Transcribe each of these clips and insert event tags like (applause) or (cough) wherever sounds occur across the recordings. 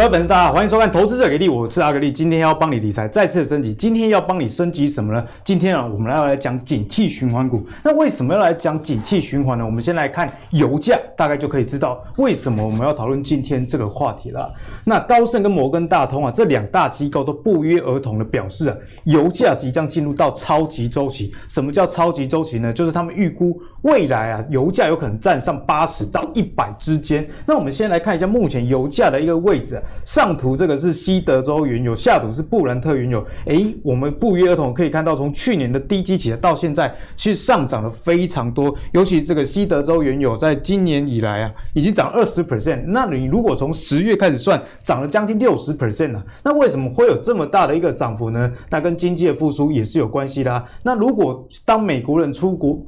各位粉丝，大家好，欢迎收看《投资者给力》，我是阿格力。今天要帮你理财再次升级，今天要帮你升级什么呢？今天啊，我们要来讲景气循环股。那为什么要来讲景气循环呢？我们先来看油价，大概就可以知道为什么我们要讨论今天这个话题了。那高盛跟摩根大通啊，这两大机构都不约而同的表示啊，油价即将进入到超级周期。什么叫超级周期呢？就是他们预估未来啊，油价有可能站上八十到一百之间。那我们先来看一下目前油价的一个位置。上图这个是西德州原油，下图是布兰特原油。诶，我们不约而同可以看到，从去年的低基起到现在，其实上涨了非常多。尤其这个西德州原油，在今年以来啊，已经涨二十 percent。那你如果从十月开始算，涨了将近六十 percent 啊。那为什么会有这么大的一个涨幅呢？那跟经济的复苏也是有关系的啊。那如果当美国人出国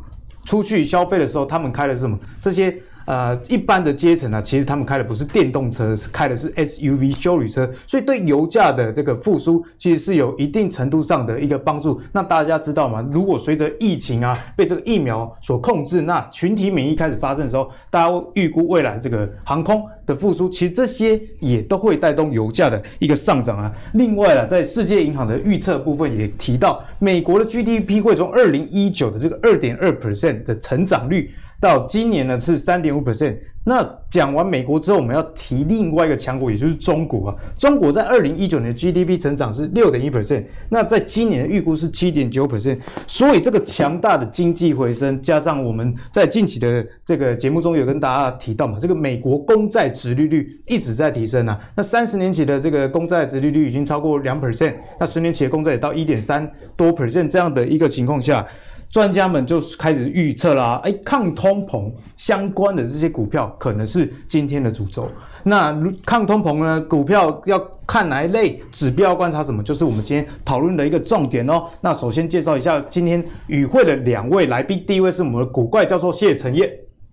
出去消费的时候，他们开的是什么？这些。呃，一般的阶层呢，其实他们开的不是电动车，是开的是 SUV 休旅车，所以对油价的这个复苏，其实是有一定程度上的一个帮助。那大家知道吗？如果随着疫情啊被这个疫苗所控制，那群体免疫开始发生的时候，大家预估未来这个航空的复苏，其实这些也都会带动油价的一个上涨啊。另外啊，在世界银行的预测部分也提到，美国的 GDP 会从二零一九的这个二点二 percent 的成长率。到今年呢是三点五 percent。那讲完美国之后，我们要提另外一个强国，也就是中国啊。中国在二零一九年的 GDP 成长是六点一 percent，那在今年的预估是七点九 percent。所以这个强大的经济回升，加上我们在近期的这个节目中有跟大家提到嘛，这个美国公债殖利率一直在提升啊。那三十年期的这个公债殖利率已经超过两 percent，那十年期的公债也到一点三多 percent 这样的一个情况下。专家们就开始预测啦，哎，抗通膨相关的这些股票可能是今天的主轴。那抗通膨呢，股票要看哪一类指标，要观察什么，就是我们今天讨论的一个重点哦。那首先介绍一下今天与会的两位来宾，第一位是我们的古怪教授谢承业，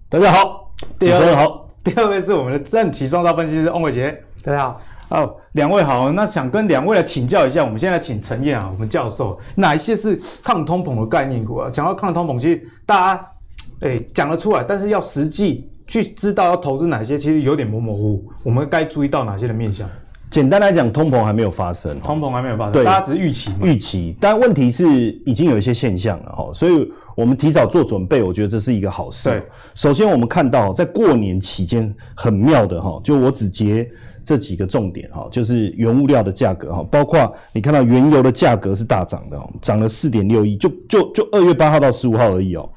大家好。第二位好。第二位是我们的正奇双煞分析师翁伟杰，大家好。哦，两位好，那想跟两位来请教一下，我们现在请陈燕啊，我们教授，哪一些是抗通膨的概念股啊？讲到抗通膨，其实大家诶讲得出来，但是要实际去知道要投资哪些，其实有点模模糊糊。我们该注意到哪些的面向？简单来讲，通膨还没有发生，通膨还没有发生，对，大家只是预期预期，但问题是已经有一些现象了哈，所以我们提早做准备，我觉得这是一个好事。对，首先我们看到在过年期间很妙的哈，就我只截。这几个重点哈，就是原物料的价格哈，包括你看到原油的价格是大涨的，涨了四点六亿，就就就二月八号到十五号而已哦。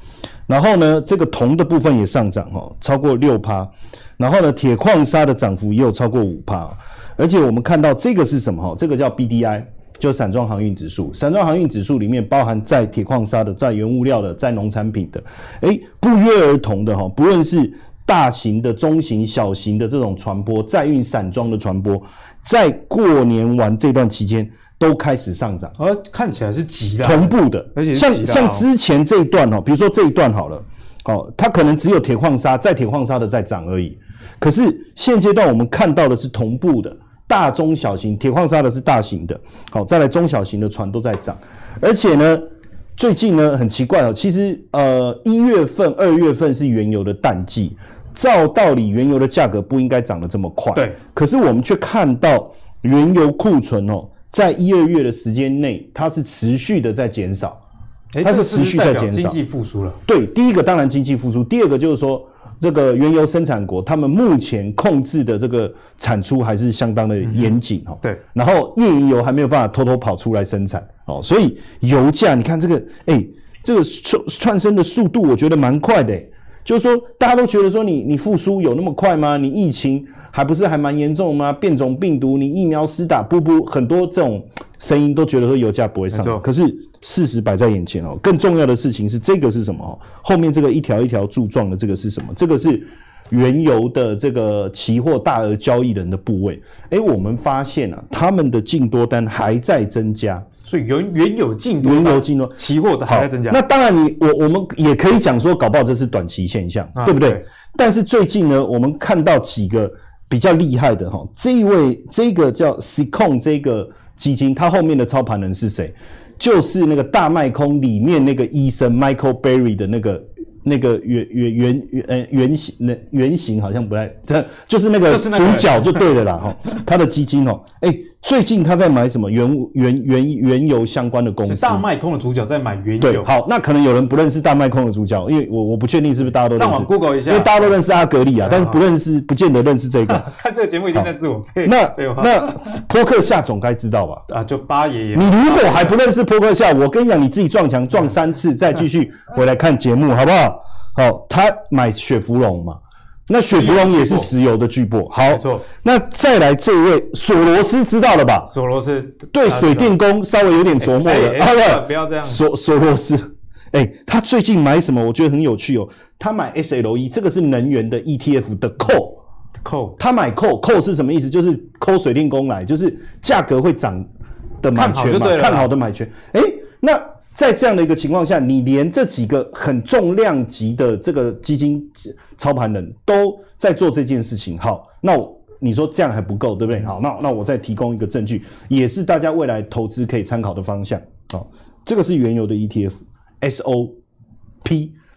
然后呢，这个铜的部分也上涨哈，超过六趴。然后呢，铁矿砂的涨幅也有超过五趴。而且我们看到这个是什么哈？这个叫 BDI，就散装航运指数。散装航运指数里面包含在铁矿砂的、在原物料的、在农产品的，诶，不约而同的哈，不论是。大型的、中型、小型的这种船舶，载运散装的船舶，在过年完这段期间都开始上涨，而看起来是急的，同步的，而且像像之前这一段哦，比如说这一段好了，哦，它可能只有铁矿砂，在铁矿砂的在涨而已。可是现阶段我们看到的是同步的，大中小型铁矿砂的是大型的，好，再来中小型的船都在涨，而且呢，最近呢很奇怪哦，其实呃一月份、二月份是原油的淡季。照道理，原油的价格不应该涨得这么快。对，可是我们却看到原油库存哦，在一二月的时间内，它是持续的在减少，它是持续在减少。经济复苏了。对，第一个当然经济复苏，第二个就是说，这个原油生产国他们目前控制的这个产出还是相当的严谨哦。对，然后页岩油还没有办法偷偷跑出来生产哦，所以油价你看这个，哎，这个窜窜升的速度，我觉得蛮快的。就是说，大家都觉得说你你复苏有那么快吗？你疫情还不是还蛮严重吗？变种病毒，你疫苗施打不不，很多这种声音都觉得说油价不会上涨。可是事实摆在眼前哦，更重要的事情是这个是什么？哦，后面这个一条一条柱状的这个是什么？这个是原油的这个期货大额交易人的部位。诶，我们发现啊，他们的净多单还在增加。所以原原有净多，原油净多，期货的还在增加。那当然你，你我我们也可以讲说，搞不好这是短期现象，啊、对不对，对？但是最近呢，我们看到几个比较厉害的哈，这一位这个叫 Seacon 这个基金，它后面的操盘人是谁？就是那个大卖空里面那个医生 Michael Berry 的那个那个圆圆圆圆呃圆形那圆形好像不太，(laughs) 就是那个主角就对了啦哈，他的基金哦，哎。最近他在买什么原原原原油相关的公司？大卖空的主角在买原油。对，好，那可能有人不认识大卖空的主角，因为我我不确定是不是大家都认识。上网 Google 一下，因为大家都认识阿格力啊，但是不认识，不见得认识这个。(laughs) 看这个节目一定认识我。那 (laughs) 那波克夏总该知道吧？啊，就八爷爷。你如果还不认识波克夏，我跟你讲，你自己撞墙撞三次，再继续回来看节目，好不好？好，他买雪芙蓉嘛。那雪佛龙也是石油的巨擘，好，没错。那再来这一位索罗斯知道了吧？索罗斯对水电工稍微有点琢磨了，不要这样。索索罗斯，哎，他最近买什么？我觉得很有趣哦。他买 SLE，这个是能源的 ETF 的 call，call。他买 call，call 是什么意思？就是 call 水电工来，就是价格会涨的买权嘛，看好的买权。哎，那。在这样的一个情况下，你连这几个很重量级的这个基金操盘人都在做这件事情，好，那你说这样还不够，对不对？好，那那我再提供一个证据，也是大家未来投资可以参考的方向。哦，这个是原油的 ETF，SOP。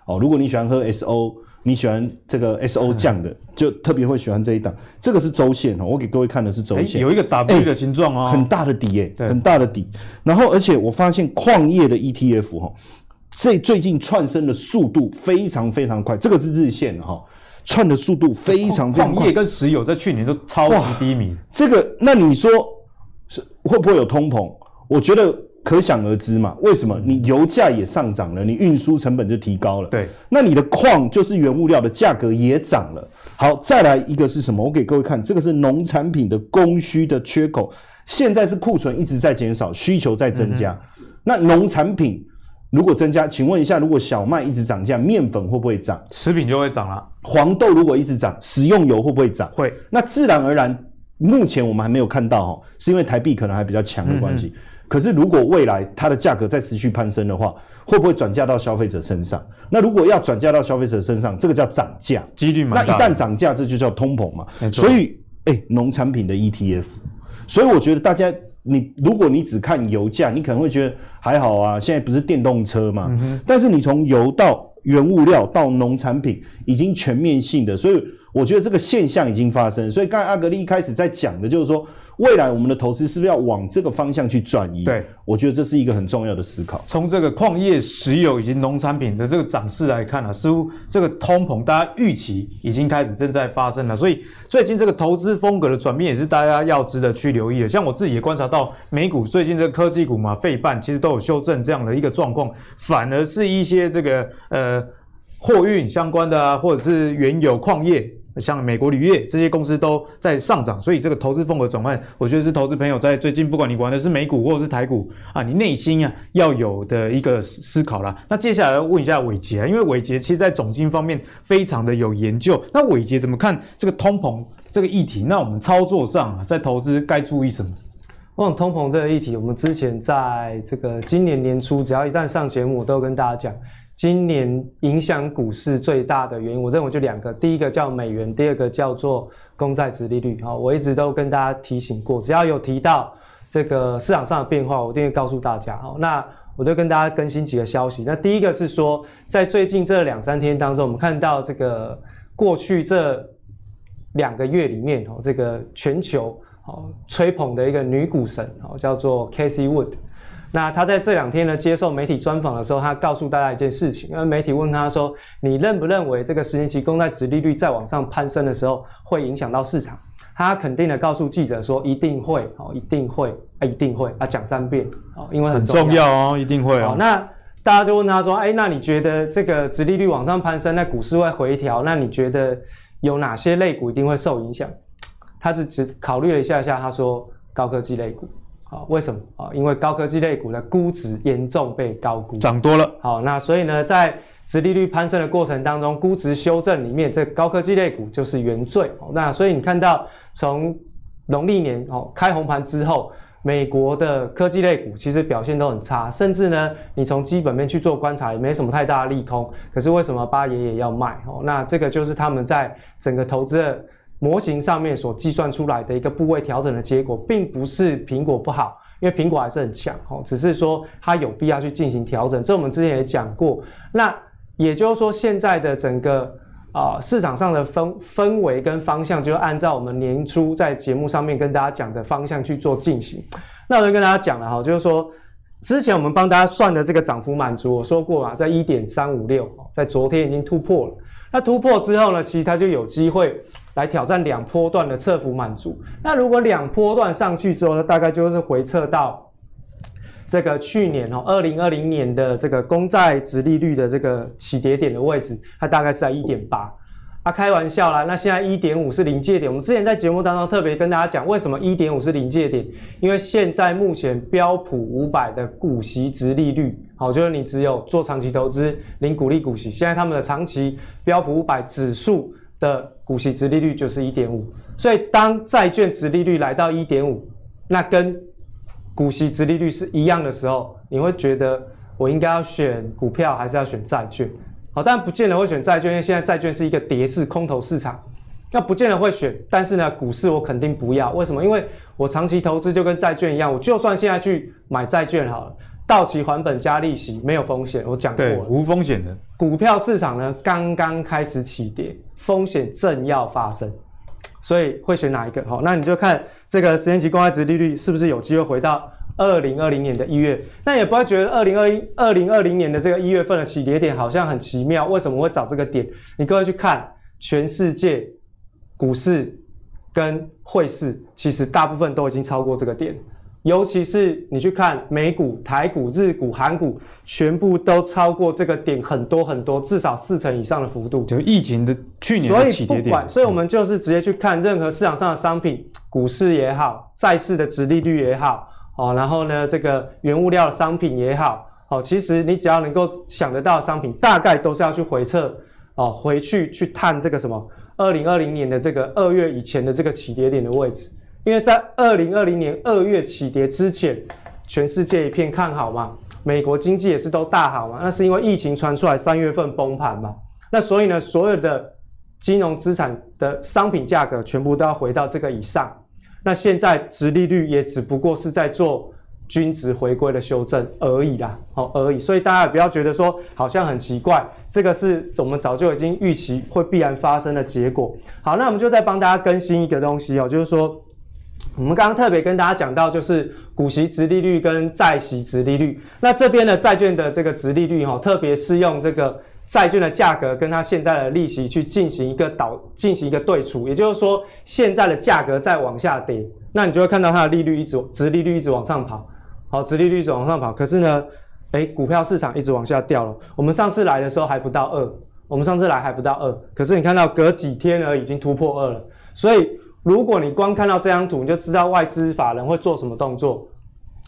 哦，如果你喜欢喝 SO。你喜欢这个 S O (laughs) 降的，就特别会喜欢这一档。这个是周线哦，我给各位看的是周线，有一个 W 的形状哦，很大的底诶，很大的底。然后，而且我发现矿业的 E T F 哈，这最近窜升的速度非常非常快。这个是日线哈，窜的速度非常非常快。矿业跟石油在去年都超级低迷。这个，那你说是会不会有通膨？我觉得。可想而知嘛，为什么你油价也上涨了，你运输成本就提高了。对，那你的矿就是原物料的价格也涨了。好，再来一个是什么？我给各位看，这个是农产品的供需的缺口，现在是库存一直在减少，需求在增加。嗯、那农产品如果增加，请问一下，如果小麦一直涨价，面粉会不会涨？食品就会涨了。黄豆如果一直涨，食用油会不会涨？会。那自然而然，目前我们还没有看到哈，是因为台币可能还比较强的关系。嗯可是，如果未来它的价格再持续攀升的话，会不会转嫁到消费者身上？那如果要转嫁到消费者身上，这个叫涨价，几率蛮大。那一旦涨价，这就叫通膨嘛。所以，哎、欸，农产品的 ETF，所以我觉得大家，你如果你只看油价，你可能会觉得还好啊，现在不是电动车嘛。嗯、但是你从油到原物料到农产品，已经全面性的，所以我觉得这个现象已经发生。所以刚才阿格力一开始在讲的就是说。未来我们的投资是不是要往这个方向去转移？对，我觉得这是一个很重要的思考。从这个矿业、石油以及农产品的这个涨势来看啊，似乎这个通膨大家预期已经开始正在发生了。所以最近这个投资风格的转变也是大家要值得去留意的。像我自己也观察到，美股最近这个科技股嘛，费半其实都有修正这样的一个状况，反而是一些这个呃货运相关的啊，或者是原油矿业。像美国铝业这些公司都在上涨，所以这个投资风格转换，我觉得是投资朋友在最近，不管你玩的是美股或者是台股啊，你内心啊要有的一个思考啦。那接下来要问一下伟杰啊，因为伟杰其实在总经方面非常的有研究。那伟杰怎么看这个通膨这个议题？那我们操作上啊，在投资该注意什么？关于通膨这个议题，我们之前在这个今年年初，只要一旦上节目，我都跟大家讲。今年影响股市最大的原因，我认为就两个，第一个叫美元，第二个叫做公债殖利率。好，我一直都跟大家提醒过，只要有提到这个市场上的变化，我一定会告诉大家。好，那我就跟大家更新几个消息。那第一个是说，在最近这两三天当中，我们看到这个过去这两个月里面，哦，这个全球哦吹捧的一个女股神，哦，叫做 Casey Wood。那他在这两天呢，接受媒体专访的时候，他告诉大家一件事情，因为媒体问他说：“你认不认为这个十年期公债殖利率再往上攀升的时候，会影响到市场？”他肯定的告诉记者说：“一定会，哦，一定会，啊，一定会，啊，讲三遍，哦，因为很重要，很重要哦，一定会哦。”那大家就问他说：“哎，那你觉得这个殖利率往上攀升，那股市会回调？那你觉得有哪些类股一定会受影响？”他就只考虑了一下下，他说：“高科技类股。”好，为什么啊？因为高科技类股的估值严重被高估，涨多了。好，那所以呢，在殖利率攀升的过程当中，估值修正里面，这高科技类股就是原罪。那所以你看到从农历年哦开红盘之后，美国的科技类股其实表现都很差，甚至呢，你从基本面去做观察，也没什么太大的利空。可是为什么八爷爷要卖？哦，那这个就是他们在整个投资的。模型上面所计算出来的一个部位调整的结果，并不是苹果不好，因为苹果还是很强哦，只是说它有必要去进行调整。这我们之前也讲过。那也就是说，现在的整个啊、市场上的氛氛围跟方向，就按照我们年初在节目上面跟大家讲的方向去做进行。那我就跟大家讲了哈，就是说。之前我们帮大家算的这个涨幅满足，我说过嘛，在一点三五六，在昨天已经突破了。那突破之后呢，其实它就有机会来挑战两波段的测幅满足。那如果两波段上去之后，它大概就是回撤到这个去年哦，二零二零年的这个公债殖利率的这个起跌点的位置，它大概是在一点八。啊，开玩笑啦！那现在一点五是临界点。我们之前在节目当中特别跟大家讲，为什么一点五是临界点？因为现在目前标普五百的股息殖利率，好，就是你只有做长期投资领股利股息，现在他们的长期标普五百指数的股息殖利率就是一点五。所以当债券殖利率来到一点五，那跟股息殖利率是一样的时候，你会觉得我应该要选股票还是要选债券？好，但不见得会选债券，因为现在债券是一个跌势空头市场，那不见得会选。但是呢，股市我肯定不要。为什么？因为我长期投资就跟债券一样，我就算现在去买债券好了，到期还本加利息，没有风险。我讲过了，无风险的。股票市场呢，刚刚开始起跌，风险正要发生，所以会选哪一个？好，那你就看这个十年期公开值利率是不是有机会回到。二零二零年的一月，那也不会觉得二零二一、二零二零年的这个一月份的起跌点好像很奇妙。为什么会找这个点？你各位去看全世界股市跟汇市，其实大部分都已经超过这个点。尤其是你去看美股、台股、日股、韩股，全部都超过这个点很多很多，至少四成以上的幅度。就疫情的去年的起跌点。所以不管，所以我们就是直接去看任何市场上的商品，股市也好，债市的殖利率也好。哦，然后呢，这个原物料的商品也好，哦，其实你只要能够想得到的商品，大概都是要去回测，哦，回去去探这个什么，二零二零年的这个二月以前的这个起跌点的位置，因为在二零二零年二月起跌之前，全世界一片看好嘛，美国经济也是都大好嘛，那是因为疫情传出来三月份崩盘嘛，那所以呢，所有的金融资产的商品价格全部都要回到这个以上。那现在殖利率也只不过是在做均值回归的修正而已啦，好而已，所以大家也不要觉得说好像很奇怪，这个是我们早就已经预期会必然发生的结果。好，那我们就再帮大家更新一个东西哦，就是说我们刚刚特别跟大家讲到，就是股息殖利率跟债息殖利率，那这边的债券的这个殖利率哈，特别是用这个。债券的价格跟它现在的利息去进行一个导，进行一个对除，也就是说，现在的价格在往下跌，那你就会看到它的利率一直，殖利率一直往上跑，好，殖利率一直往上跑。可是呢，诶，股票市场一直往下掉了。我们上次来的时候还不到二，我们上次来还不到二，可是你看到隔几天而已经突破二了。所以，如果你光看到这张图，你就知道外资法人会做什么动作，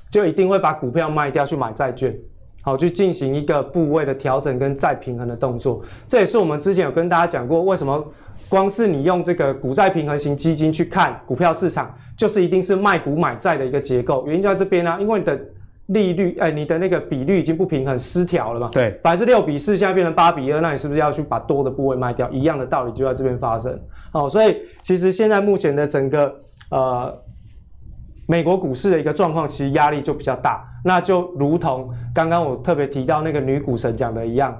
就一定会把股票卖掉去买债券。好，去进行一个部位的调整跟再平衡的动作，这也是我们之前有跟大家讲过，为什么光是你用这个股债平衡型基金去看股票市场，就是一定是卖股买债的一个结构，原因就在这边啊，因为你的利率，哎，你的那个比率已经不平衡失调了嘛，对，本来是六比四，现在变成八比二，那你是不是要去把多的部位卖掉？一样的道理就在这边发生。好，所以其实现在目前的整个呃。美国股市的一个状况，其实压力就比较大。那就如同刚刚我特别提到那个女股神讲的一样，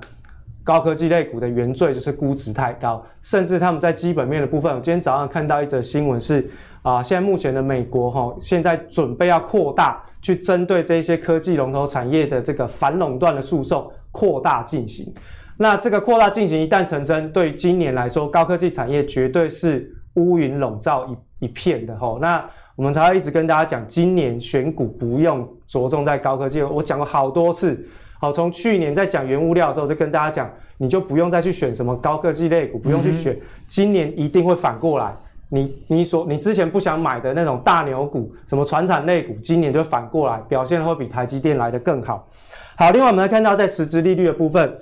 高科技类股的原罪就是估值太高，甚至他们在基本面的部分，我今天早上看到一则新闻是啊，现在目前的美国哈，现在准备要扩大去针对这些科技龙头产业的这个反垄断的诉讼扩大进行。那这个扩大进行一旦成真，对今年来说，高科技产业绝对是乌云笼罩一一片的哈。那我们才会一直跟大家讲，今年选股不用着重在高科技。我讲过好多次，好，从去年在讲原物料的时候，就跟大家讲，你就不用再去选什么高科技类股，不用去选。今年一定会反过来，你你所你之前不想买的那种大牛股，什么船产类股，今年就反过来表现会比台积电来得更好。好，另外我们来看到在实质利率的部分，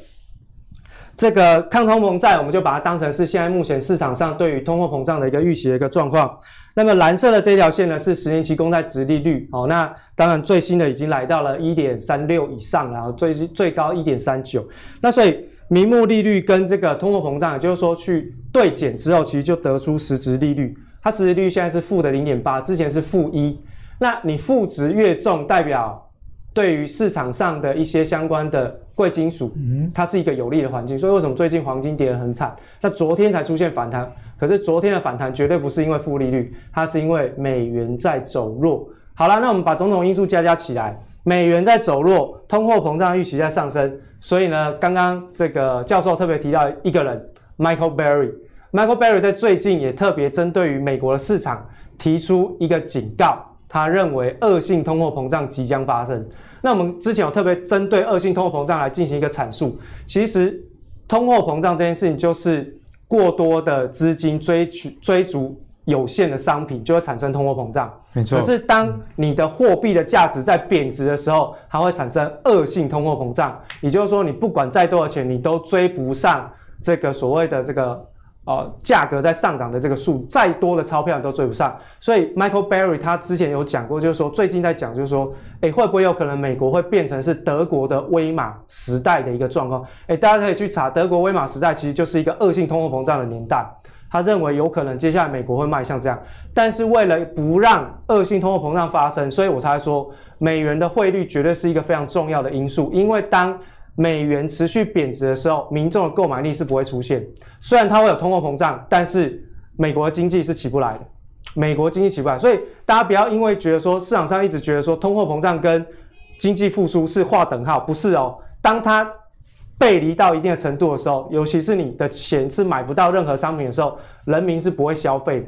这个抗通膨债，我们就把它当成是现在目前市场上对于通货膨胀的一个预期的一个状况。那么蓝色的这条线呢，是十年期公债殖利率哦。那当然最新的已经来到了一点三六以上，然后最最高一点三九。那所以名目利率跟这个通货膨胀，也就是说去对减之后，其实就得出实质利率。它实质利率现在是负的零点八，之前是负一。那你负值越重，代表对于市场上的一些相关的贵金属，它是一个有利的环境。所以为什么最近黄金跌得很惨？那昨天才出现反弹，可是昨天的反弹绝对不是因为负利率，它是因为美元在走弱。好了，那我们把种种因素加加起来，美元在走弱，通货膨胀预期在上升，所以呢，刚刚这个教授特别提到一个人，Michael Berry，Michael Berry 在最近也特别针对于美国的市场提出一个警告，他认为恶性通货膨胀即将发生。那我们之前有特别针对恶性通货膨胀来进行一个阐述，其实通货膨胀这件事情就是过多的资金追取追逐。有限的商品就会产生通货膨胀，没错。可是当你的货币的价值在贬值的时候，它会产生恶性通货膨胀，也就是说，你不管再多少钱，你都追不上这个所谓的这个呃价格在上涨的这个数，再多的钞票你都追不上。所以 Michael Berry 他之前有讲过，就是说最近在讲，就是说，诶，会不会有可能美国会变成是德国的威玛时代的一个状况？诶，大家可以去查，德国威玛时代其实就是一个恶性通货膨胀的年代。他认为有可能接下来美国会迈向这样，但是为了不让恶性通货膨胀发生，所以我才说美元的汇率绝对是一个非常重要的因素。因为当美元持续贬值的时候，民众的购买力是不会出现。虽然它会有通货膨胀，但是美国的经济是起不来的。美国经济起不来，所以大家不要因为觉得说市场上一直觉得说通货膨胀跟经济复苏是划等号，不是哦。当它背离到一定的程度的时候，尤其是你的钱是买不到任何商品的时候，人民是不会消费的。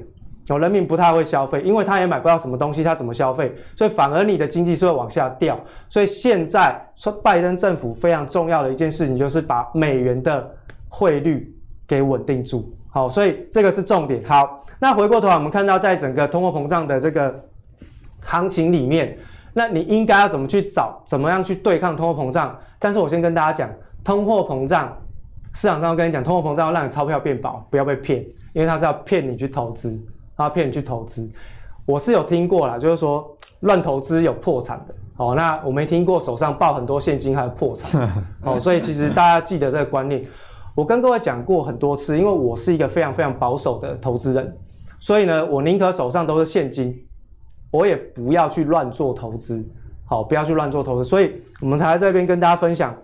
哦，人民不太会消费，因为他也买不到什么东西，他怎么消费？所以反而你的经济是会往下掉。所以现在说拜登政府非常重要的一件事情，就是把美元的汇率给稳定住。好，所以这个是重点。好，那回过头来，我们看到在整个通货膨胀的这个行情里面，那你应该要怎么去找，怎么样去对抗通货膨胀？但是我先跟大家讲。通货膨胀，市场上跟你讲，通货膨胀要让你钞票变薄，不要被骗，因为他是要骗你去投资，他要骗你去投资。我是有听过啦，就是说乱投资有破产的，哦，那我没听过手上抱很多现金还有破产，(laughs) 哦，所以其实大家记得这个观念。我跟各位讲过很多次，因为我是一个非常非常保守的投资人，所以呢，我宁可手上都是现金，我也不要去乱做投资，好，不要去乱做投资，所以我们才在这边跟大家分享。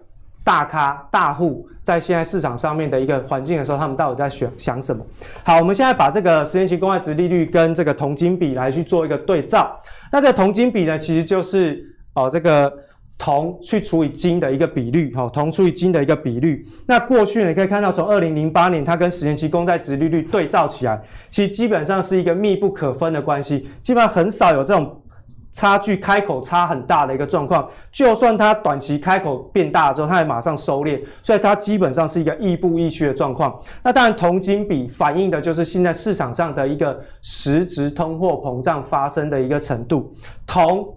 大咖大户在现在市场上面的一个环境的时候，他们到底在想想什么？好，我们现在把这个十年期公债值利率跟这个铜金比来去做一个对照。那这铜金比呢，其实就是哦这个铜去除以金的一个比率，哈，铜除以金的一个比率。那过去你可以看到，从二零零八年它跟十年期公债值利率对照起来，其实基本上是一个密不可分的关系，基本上很少有这种。差距开口差很大的一个状况，就算它短期开口变大了之后，它也马上收敛，所以它基本上是一个亦步亦趋的状况。那当然，铜金比反映的就是现在市场上的一个实质通货膨胀发生的一个程度。铜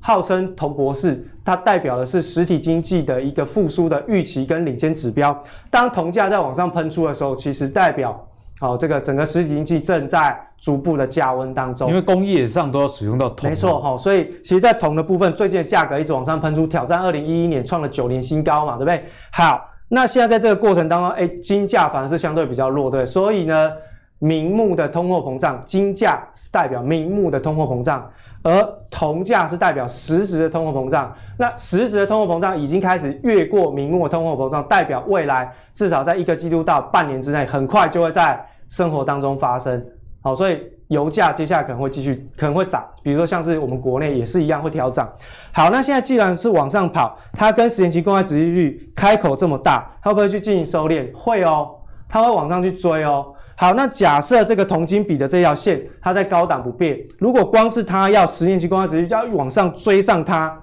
号称铜博士，它代表的是实体经济的一个复苏的预期跟领先指标。当铜价在往上喷出的时候，其实代表。好，这个整个实体经济正在逐步的加温当中，因为工业上都要使用到铜。没错，哈，所以其实，在铜的部分，最近的价格一直往上喷出，挑战二零一一年创了九年新高嘛，对不对？好，那现在在这个过程当中，哎，金价反而是相对比较弱，对，所以呢。明目的通货膨胀，金价是代表明目的通货膨胀，而铜价是代表实质的通货膨胀。那实质的通货膨胀已经开始越过明目的通货膨胀，代表未来至少在一个季度到半年之内，很快就会在生活当中发生。好，所以油价接下来可能会继续可能会涨，比如说像是我们国内也是一样会调涨。好，那现在既然是往上跑，它跟十年期公债殖利率开口这么大，它会不会去进行收敛？会哦，它会往上去追哦。好，那假设这个铜金比的这条线，它在高档不变。如果光是它要十年期公债殖利率要往上追上它，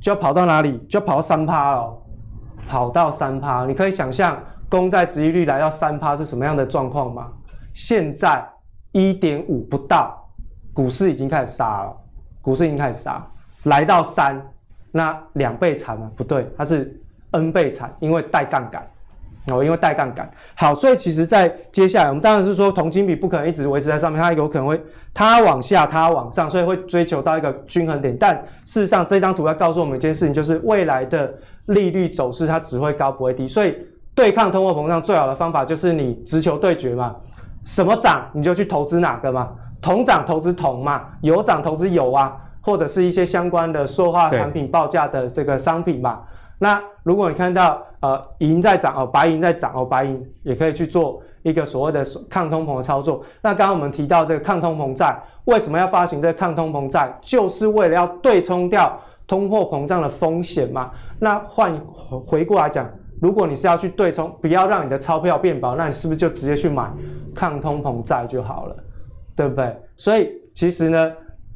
就要跑到哪里？就要跑到三趴哦，跑到三趴，你可以想象公债殖利率来到三趴是什么样的状况吗？现在一点五不到，股市已经开始杀了，股市已经开始杀，来到三，那两倍惨吗？不对，它是 N 倍惨，因为带杠杆。哦，因为带杠杆，好，所以其实，在接下来，我们当然是说，铜金比不可能一直维持在上面，它有可能会它往下，它往上，所以会追求到一个均衡点。但事实上，这张图要告诉我们一件事情，就是未来的利率走势它只会高不会低。所以，对抗通货膨胀最好的方法就是你直球对决嘛，什么涨你就去投资哪个嘛，铜涨投资铜嘛，油涨投资油啊。或者是一些相关的塑化产品报价的这个商品嘛。那如果你看到呃银在涨哦，白银在涨哦，白银也可以去做一个所谓的抗通膨的操作。那刚刚我们提到这个抗通膨债，为什么要发行这个抗通膨债？就是为了要对冲掉通货膨胀的风险嘛。那换回过来讲，如果你是要去对冲，不要让你的钞票变薄，那你是不是就直接去买抗通膨债就好了，对不对？所以其实呢。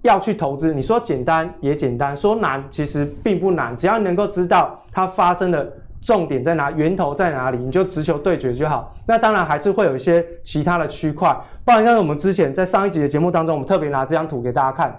要去投资，你说简单也简单，说难其实并不难，只要你能够知道它发生的重点在哪，源头在哪里，你就直球对决就好。那当然还是会有一些其他的区块，不然像我们之前在上一集的节目当中，我们特别拿这张图给大家看。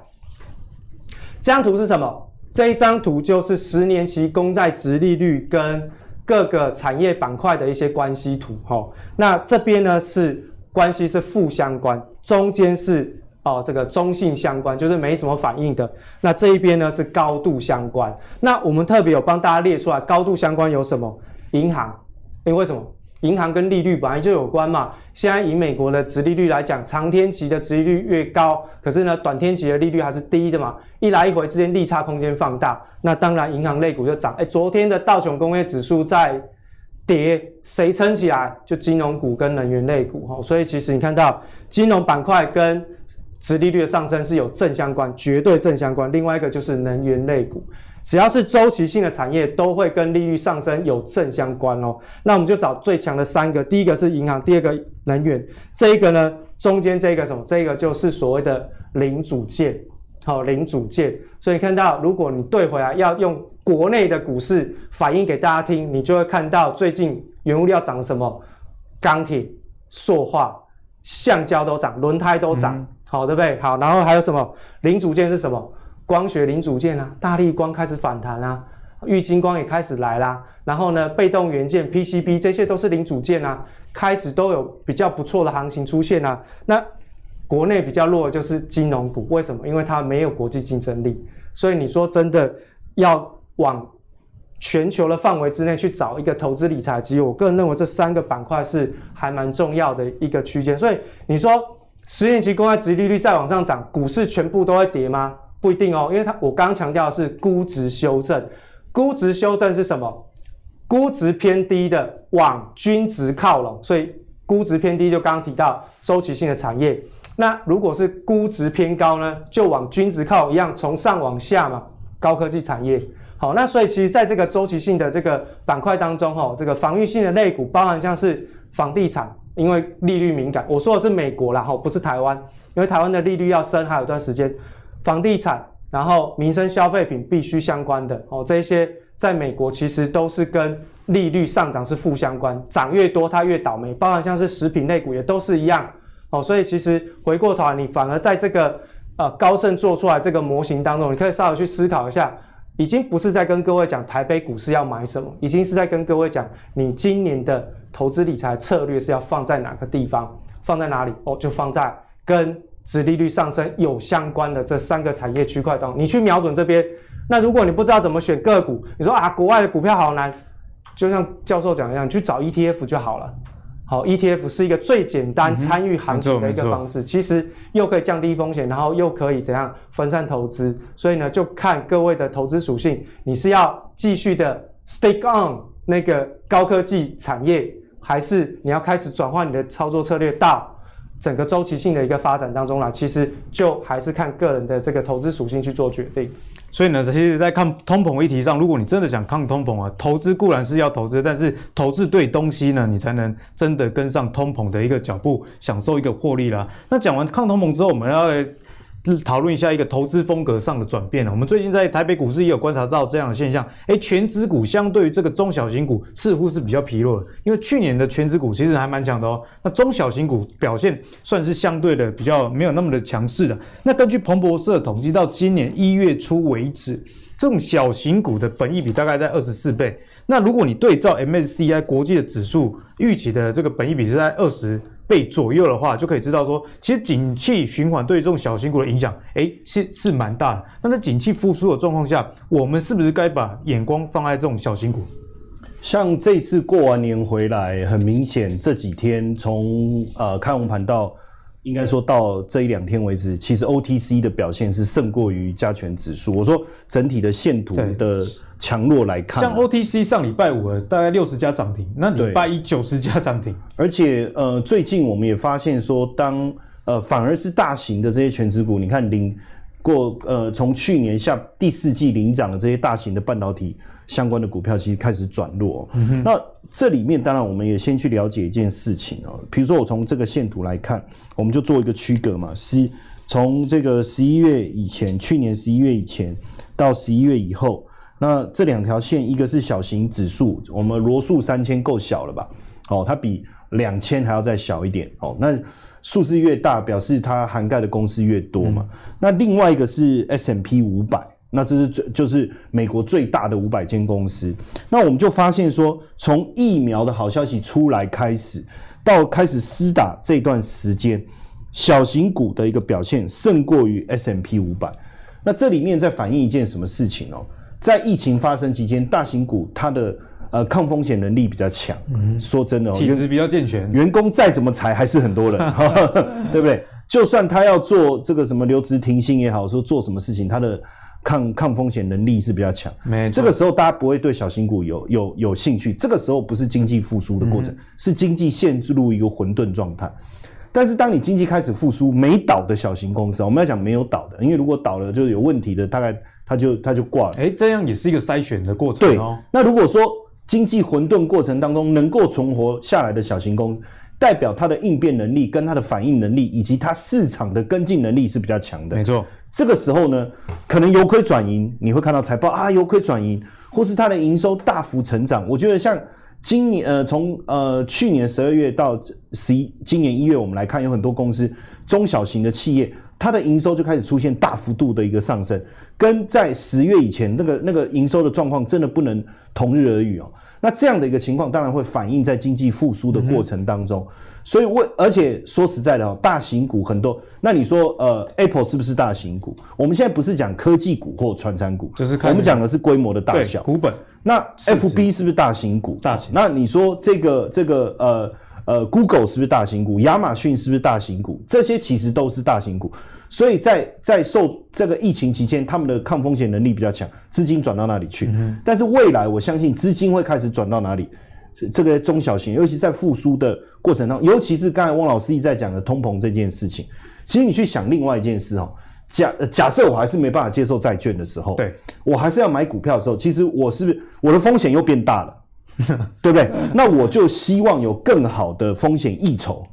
这张图是什么？这一张图就是十年期公债殖利率跟各个产业板块的一些关系图。吼，那这边呢是关系是负相关，中间是。哦，这个中性相关就是没什么反应的。那这一边呢是高度相关。那我们特别有帮大家列出来，高度相关有什么？银行，因为为什么？银行跟利率本来就有关嘛。现在以美国的殖利率来讲，长天期的殖利率越高，可是呢，短天期的利率还是低的嘛。一来一回之间利差空间放大，那当然银行类股就涨。哎，昨天的道琼工业指数在跌，谁撑起来？就金融股跟能源类股哈。所以其实你看到金融板块跟殖利率的上升是有正相关，绝对正相关。另外一个就是能源类股，只要是周期性的产业，都会跟利率上升有正相关哦。那我们就找最强的三个，第一个是银行，第二个能源，这一个呢，中间这个什么？这个就是所谓的零组件，好，零组件。所以看到，如果你对回来要用国内的股市反映给大家听，你就会看到最近原物料涨什么？钢铁、塑化、橡胶都涨，轮胎都涨。好，对不对？好，然后还有什么零组件是什么？光学零组件啊，大力光开始反弹啊，玉晶光也开始来啦。然后呢，被动元件 PCB 这些都是零组件啊，开始都有比较不错的行情出现啊。那国内比较弱的就是金融股，为什么？因为它没有国际竞争力。所以你说真的要往全球的范围之内去找一个投资理财机，我个人认为这三个板块是还蛮重要的一个区间。所以你说。十年期公债殖利率再往上涨，股市全部都会跌吗？不一定哦，因为它我刚刚强调的是估值修正，估值修正是什么？估值偏低的往均值靠拢，所以估值偏低就刚刚提到周期性的产业。那如果是估值偏高呢，就往均值靠一样，从上往下嘛，高科技产业。好，那所以其实在这个周期性的这个板块当中，哈，这个防御性的类股包含像是房地产。因为利率敏感，我说的是美国啦，哈，不是台湾，因为台湾的利率要升还有一段时间。房地产，然后民生消费品必须相关的哦，这些在美国其实都是跟利率上涨是负相关，涨越多它越倒霉。包含像是食品类股也都是一样哦，所以其实回过头来，你反而在这个呃高盛做出来这个模型当中，你可以稍微去思考一下，已经不是在跟各位讲台北股市要买什么，已经是在跟各位讲你今年的。投资理财策略是要放在哪个地方？放在哪里？哦，就放在跟殖利率上升有相关的这三个产业区块当中。你去瞄准这边。那如果你不知道怎么选个股，你说啊，国外的股票好难，就像教授讲一样，你去找 ETF 就好了。好，ETF 是一个最简单参与行情的一个方式，其实又可以降低风险，然后又可以怎样分散投资。所以呢，就看各位的投资属性，你是要继续的 stick on 那个高科技产业。还是你要开始转换你的操作策略到整个周期性的一个发展当中来，其实就还是看个人的这个投资属性去做决定。所以呢，其实，在抗通膨议题上，如果你真的想抗通膨啊，投资固然是要投资，但是投资对东西呢，你才能真的跟上通膨的一个脚步，享受一个获利啦。那讲完抗通膨之后，我们要。讨论一下一个投资风格上的转变。我们最近在台北股市也有观察到这样的现象。诶，权值股相对于这个中小型股似乎是比较疲弱的，因为去年的权值股其实还蛮强的哦。那中小型股表现算是相对的比较没有那么的强势的。那根据彭博社统计，到今年一月初为止，这种小型股的本益比大概在二十四倍。那如果你对照 MSCI 国际的指数预期的这个本益比是在二十被左右的话，就可以知道说，其实景气循环对这种小型股的影响，诶，是是蛮大的。那在景气复苏的状况下，我们是不是该把眼光放在这种小型股？像这次过完年回来，很明显这几天从呃开红盘到应该说到这一两天为止，其实 OTC 的表现是胜过于加权指数。我说整体的线图的强弱来看，像 OTC 上礼拜五大概六十家涨停，那礼拜一九十家涨停。而且呃，最近我们也发现说，当呃反而是大型的这些权值股，你看领过呃从去年下第四季领涨的这些大型的半导体相关的股票，其实开始转弱。嗯，那这里面当然我们也先去了解一件事情哦，比如说我从这个线图来看，我们就做一个区隔嘛，是从这个十一月以前，去年十一月以前到十一月以后，那这两条线，一个是小型指数，我们罗素三千够小了吧？哦，它比两千还要再小一点哦。那数字越大，表示它涵盖的公司越多嘛。嗯、那另外一个是 S&P 五百。那这是最就是美国最大的五百间公司。那我们就发现说，从疫苗的好消息出来开始，到开始施打这段时间，小型股的一个表现胜过于 S M P 五百。那这里面在反映一件什么事情哦？在疫情发生期间，大型股它的呃抗风险能力比较强。嗯，说真的哦，体质比较健全，员工再怎么裁还是很多人，(laughs) 对不对？就算他要做这个什么留职停薪也好，说做什么事情，他的。抗抗风险能力是比较强，没。这个时候大家不会对小型股有有有兴趣。这个时候不是经济复苏的过程，嗯、是经济陷入一个混沌状态。但是当你经济开始复苏，没倒的小型公司，我们要讲没有倒的，因为如果倒了就是有问题的，大概它就它就挂了。哎，这样也是一个筛选的过程哦。对，那如果说经济混沌过程当中能够存活下来的小型公司，代表它的应变能力、跟它的反应能力以及它市场的跟进能力是比较强的。没错。这个时候呢，可能由亏转盈，你会看到财报啊，由亏转盈，或是它的营收大幅成长。我觉得像今年呃，从呃去年十二月到十一，今年一月，我们来看，有很多公司中小型的企业，它的营收就开始出现大幅度的一个上升，跟在十月以前那个那个营收的状况真的不能同日而语哦。那这样的一个情况，当然会反映在经济复苏的过程当中。嗯、所以为，而且说实在的哦，大型股很多。那你说，呃，Apple 是不是大型股？我们现在不是讲科技股或传产股，就是我们讲的是规模的大小。股本。那 FB 是不是大型股？大型。那你说这个这个呃呃，Google 是不是大型股？亚马逊是不是大型股？这些其实都是大型股。所以在在受这个疫情期间，他们的抗风险能力比较强，资金转到哪里去？嗯、但是未来我相信资金会开始转到哪里？这个中小型，尤其在复苏的过程当中，尤其是刚才汪老师一直在讲的通膨这件事情。其实你去想另外一件事哦，假假设我还是没办法接受债券的时候，对，我还是要买股票的时候，其实我是不是我的风险又变大了，对不对？那我就希望有更好的风险溢酬。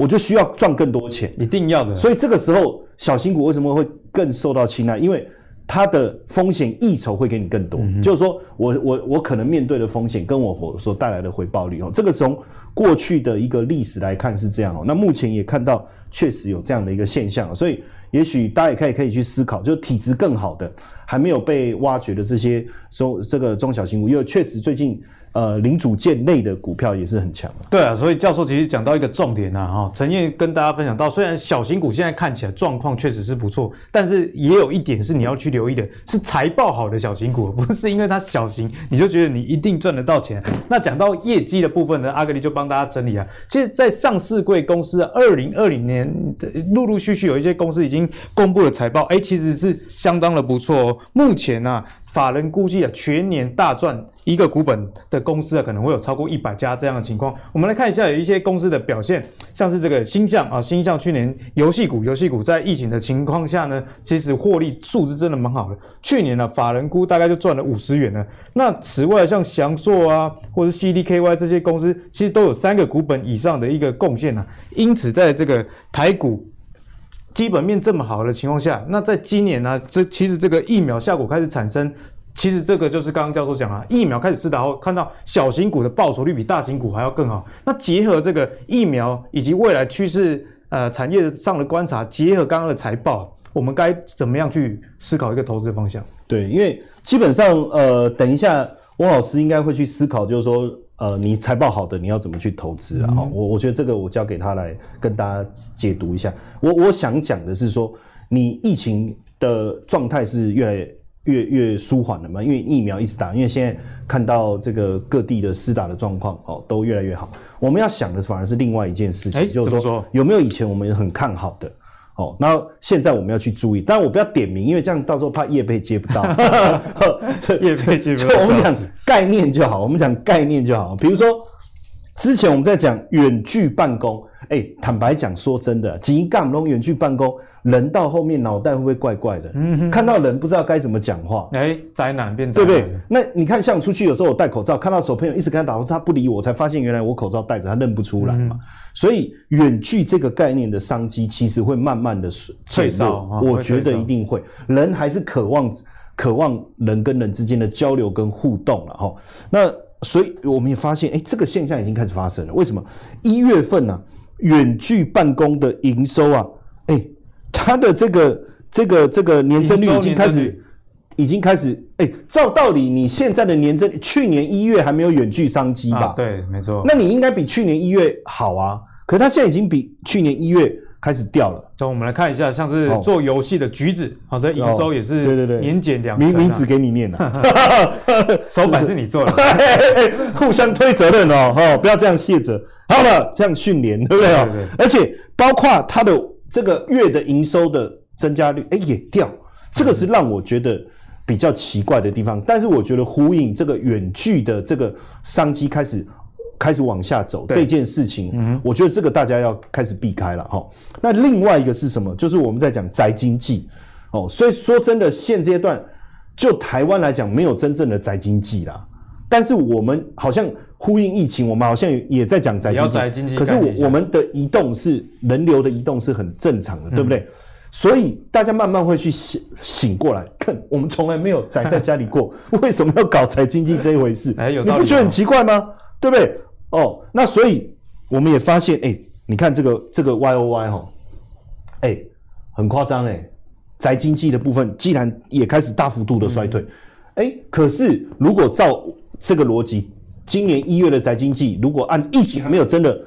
我就需要赚更多钱，一定要的。所以这个时候，小型股为什么会更受到青睐？因为它的风险溢酬会给你更多。嗯、就是说我我我可能面对的风险，跟我所带来的回报率哦，这个从过去的一个历史来看是这样哦。那目前也看到确实有这样的一个现象，所以也许大家也可以可以去思考，就体质更好的还没有被挖掘的这些中这个中小型股，因为确实最近。呃，零组件类的股票也是很强。对啊，所以教授其实讲到一个重点啊，哈，陈燕跟大家分享到，虽然小型股现在看起来状况确实是不错，但是也有一点是你要去留意的，是财报好的小型股，不是因为它小型你就觉得你一定赚得到钱。那讲到业绩的部分呢，阿格力就帮大家整理啊，其实，在上市柜公司二零二零年陆陆续续有一些公司已经公布了财报，哎，其实是相当的不错哦。目前呢、啊。法人估计啊，全年大赚一个股本的公司啊，可能会有超过一百家这样的情况。我们来看一下，有一些公司的表现，像是这个星象啊，星象去年游戏股，游戏股在疫情的情况下呢，其实获利数字真的蛮好的。去年呢、啊，法人估大概就赚了五十元呢。那此外，像祥硕啊，或者 CDKY 这些公司，其实都有三个股本以上的一个贡献啊。因此，在这个台股。基本面这么好的情况下，那在今年呢、这其实这个疫苗效果开始产生，其实这个就是刚刚教授讲啊，疫苗开始施打后，看到小型股的报酬率比大型股还要更好。那结合这个疫苗以及未来趋势，呃，产业上的观察，结合刚刚的财报，我们该怎么样去思考一个投资的方向？对，因为基本上，呃，等一下汪老师应该会去思考，就是说。呃，你财报好的，你要怎么去投资啊？我、嗯、我觉得这个我交给他来跟大家解读一下。我我想讲的是说，你疫情的状态是越来越越越舒缓了嘛，因为疫苗一直打，因为现在看到这个各地的施打的状况哦，都越来越好。我们要想的反而是另外一件事情，欸、就是说，说有没有以前我们很看好的哦，那现在我们要去注意，但我不要点名，因为这样到时候怕叶贝接不到，(laughs) (laughs) 叶贝接不到。我们讲概念就好，我们讲概念就好，比如说。之前我们在讲远距办公，哎、欸，坦白讲，说真的，几杠龙远距办公，人到后面脑袋会不会怪怪的？嗯哼，看到人不知道该怎么讲话，哎、欸，灾难变对不对？那你看，像出去有时候我戴口罩，看到手朋友一直跟他打呼，他不理我，才发现原来我口罩戴着，他认不出来嘛。嗯、所以远距这个概念的商机，其实会慢慢的退烧，我觉得一定会，人还是渴望渴望人跟人之间的交流跟互动了哈。那所以我们也发现，哎，这个现象已经开始发生了。为什么？一月份呢、啊，远距办公的营收啊，哎，它的这个这个这个年增率已经开始，已经开始，哎，照道理你现在的年增，去年一月还没有远距商机吧？啊、对，没错。那你应该比去年一月好啊，可是它现在已经比去年一月。开始掉了，所以我们来看一下，像是做游戏的橘子，好的营收也是，对对对，年减两成。名名字给你念了，(laughs) 手板是你做的，(laughs) 互相推责任哦，哈，不要这样卸责。好了，这样训练，对不对？而且包括它的这个月的营收的增加率，哎，也掉，这个是让我觉得比较奇怪的地方。但是我觉得呼应这个远距的这个商机开始。开始往下走这件事情，嗯，我觉得这个大家要开始避开了哈。那另外一个是什么？就是我们在讲宅经济哦。所以说真的，现阶段就台湾来讲，没有真正的宅经济啦。但是我们好像呼应疫情，我们好像也在讲宅经济。宅经济，可是我我们的移动是人流的移动是很正常的，对不对？所以大家慢慢会去醒醒过来，看我们从来没有宅在家里过，(laughs) 为什么要搞宅经济这一回事？哎，有道理，你不觉得很奇怪吗？对不对？哦，那所以我们也发现，哎，你看这个这个 Y O Y 哈，哎，很夸张哎，宅经济的部分既然也开始大幅度的衰退，哎、嗯，可是如果照这个逻辑，今年一月的宅经济如果按疫情还没有真的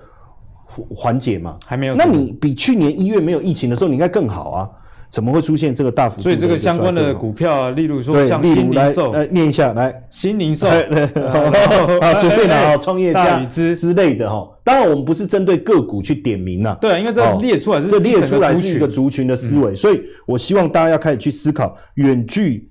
缓解嘛，还没有，那你比去年一月没有疫情的时候，你应该更好啊。怎么会出现这个大幅度？所以这个相关的股票啊，例如说像新零售，来念一下来，新零售，啊，(laughs) 随便拿啊，创业家之。之类的哈。当然，我们不是针对个股去点名呐。对，因为这列出来是这列出来是一个族群的思维，所以我希望大家要开始去思考远距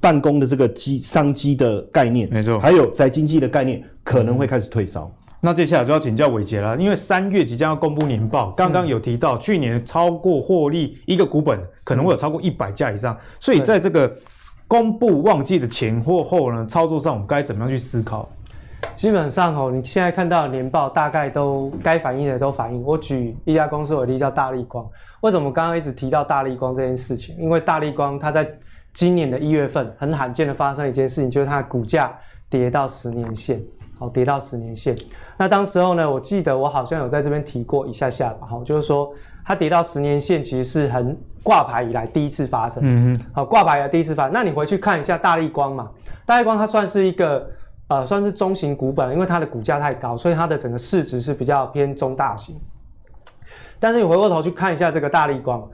办公的这个机商机的概念，没错，还有宅经济的概念可能会开始退烧。那接下来就要请教伟杰了，因为三月即将要公布年报，刚刚有提到去年超过获利一个股本可能会有超过一百家以上，所以在这个公布旺季的前或后呢，操作上我们该怎么样去思考？基本上哦，你现在看到的年报大概都该反映的都反映。我举一家公司为例，叫大立光。为什么刚刚一直提到大立光这件事情？因为大立光它在今年的一月份很罕见的发生一件事情，就是它的股价跌到十年线。好，跌到十年线。那当时候呢，我记得我好像有在这边提过一下下吧。哈，就是说它跌到十年线，其实是很挂牌以来第一次发生。嗯嗯。好，挂牌以来第一次发生。那你回去看一下大立光嘛，大立光它算是一个呃，算是中型股本，因为它的股价太高，所以它的整个市值是比较偏中大型。但是你回过头去看一下这个大立光，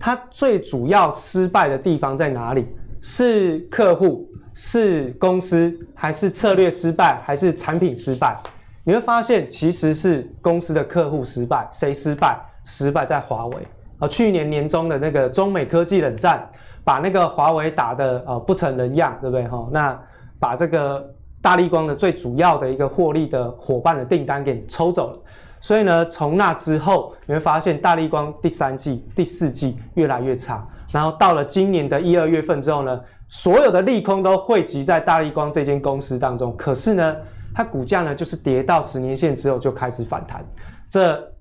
它最主要失败的地方在哪里？是客户？是公司还是策略失败，还是产品失败？你会发现其实是公司的客户失败，谁失败？失败在华为啊！去年年中的那个中美科技冷战，把那个华为打得呃不成人样，对不对？哈，那把这个大立光的最主要的一个获利的伙伴的订单给抽走了。所以呢，从那之后你会发现大立光第三季、第四季越来越差，然后到了今年的一二月份之后呢，所有的利空都汇集在大立光这间公司当中，可是呢，它股价呢就是跌到十年线之后就开始反弹，这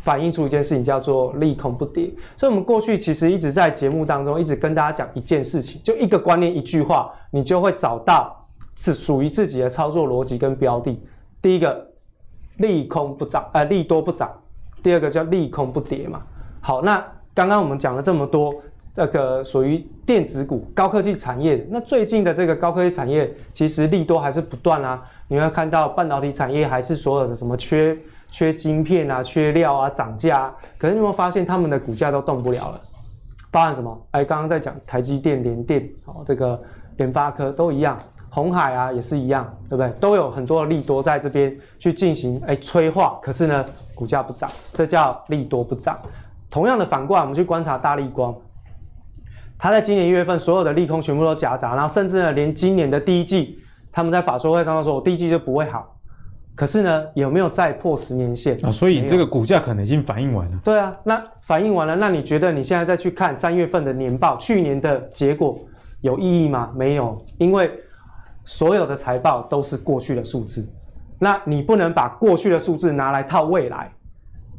反映出一件事情叫做利空不跌。所以，我们过去其实一直在节目当中一直跟大家讲一件事情，就一个观念一句话，你就会找到是属于自己的操作逻辑跟标的。第一个，利空不涨，呃，利多不涨；第二个叫利空不跌嘛。好，那刚刚我们讲了这么多。那个属于电子股、高科技产业，那最近的这个高科技产业其实利多还是不断啊。你会看到半导体产业还是所有的什么缺缺晶片啊、缺料啊、涨价啊。可是你有没有发现他们的股价都动不了了？包含什么？哎，刚刚在讲台积电、联电，哦，这个联发科都一样，鸿海啊也是一样，对不对？都有很多的利多在这边去进行哎催化，可是呢，股价不涨，这叫利多不涨。同样的反过来，我们去观察大立光，它在今年一月份所有的利空全部都夹杂，然后甚至呢，连今年的第一季，他们在法说会上都说，我第一季就不会好。可是呢，有没有再破十年线啊？所以这个股价可能已经反应完了。对啊，那反应完了，那你觉得你现在再去看三月份的年报，去年的结果有意义吗？没有，因为所有的财报都是过去的数字，那你不能把过去的数字拿来套未来。